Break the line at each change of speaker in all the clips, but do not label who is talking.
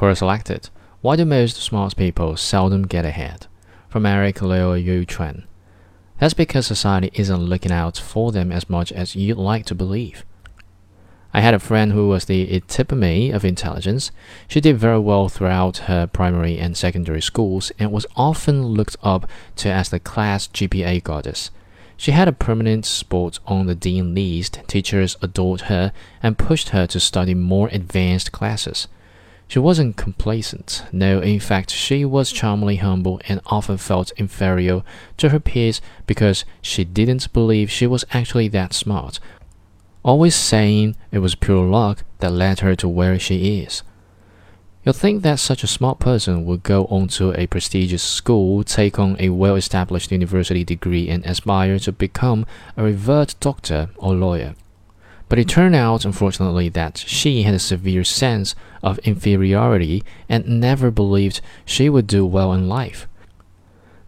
Quora selected Why do most smart people seldom get ahead? From Eric Liu Yu Chuan. That's because society isn't looking out for them as much as you'd like to believe. I had a friend who was the epitome of intelligence. She did very well throughout her primary and secondary schools and was often looked up to as the class GPA goddess. She had a permanent spot on the dean list. Teachers adored her and pushed her to study more advanced classes. She wasn't complacent. No, in fact, she was charmingly humble and often felt inferior to her peers because she didn't believe she was actually that smart always saying it was pure luck that led her to where she is. You'd think that such a smart person would go on to a prestigious school, take on a well established university degree, and aspire to become a revered doctor or lawyer. But it turned out, unfortunately, that she had a severe sense of inferiority and never believed she would do well in life.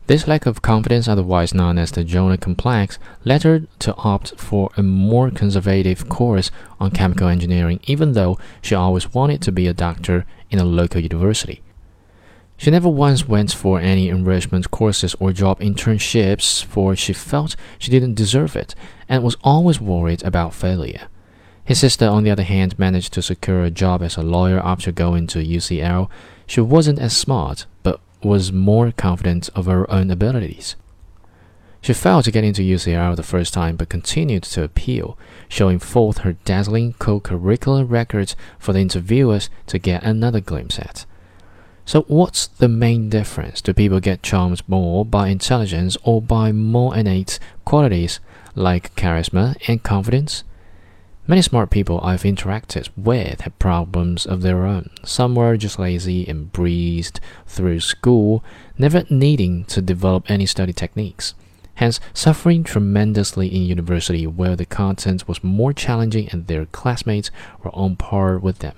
This lack of confidence, otherwise known as the Jonah complex, led her to opt for a more conservative course on chemical engineering, even though she always wanted to be a doctor in a local university. She never once went for any enrichment courses or job internships, for she felt she didn't deserve it and was always worried about failure. His sister, on the other hand, managed to secure a job as a lawyer after going to UCL. She wasn't as smart, but was more confident of her own abilities. She failed to get into UCL the first time but continued to appeal, showing forth her dazzling co curricular records for the interviewers to get another glimpse at. So, what's the main difference? Do people get charmed more by intelligence or by more innate qualities like charisma and confidence? Many smart people I've interacted with had problems of their own. Some were just lazy and breezed through school, never needing to develop any study techniques, hence suffering tremendously in university where the content was more challenging and their classmates were on par with them.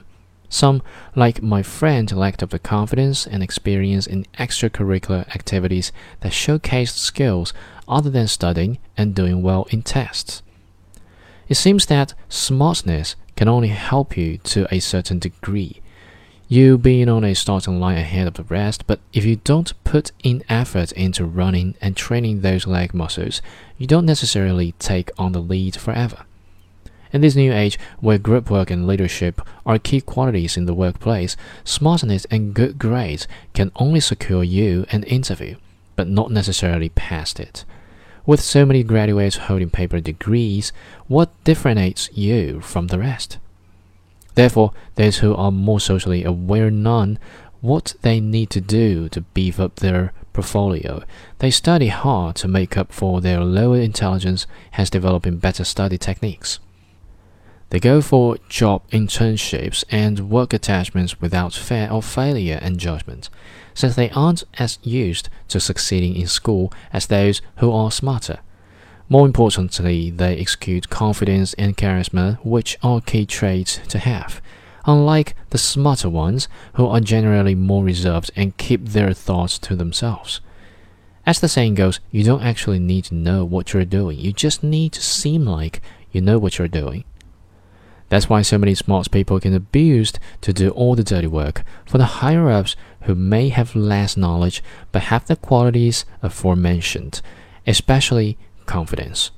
Some, like my friend, lacked of the confidence and experience in extracurricular activities that showcased skills other than studying and doing well in tests. It seems that smartness can only help you to a certain degree. You being on a starting line ahead of the rest, but if you don't put in effort into running and training those leg muscles, you don't necessarily take on the lead forever. In this new age, where group work and leadership are key qualities in the workplace, smartness and good grades can only secure you an interview, but not necessarily past it. With so many graduates holding paper degrees, what differentiates you from the rest? Therefore, those who are more socially aware know what they need to do to beef up their portfolio. They study hard to make up for their lower intelligence, hence developing better study techniques. They go for job internships and work attachments without fear of failure and judgment, since they aren't as used to succeeding in school as those who are smarter. More importantly, they exude confidence and charisma, which are key traits to have, unlike the smarter ones, who are generally more reserved and keep their thoughts to themselves. As the saying goes, you don't actually need to know what you're doing, you just need to seem like you know what you're doing. That's why so many smart people get abused to do all the dirty work for the higher ups who may have less knowledge but have the qualities aforementioned, especially confidence.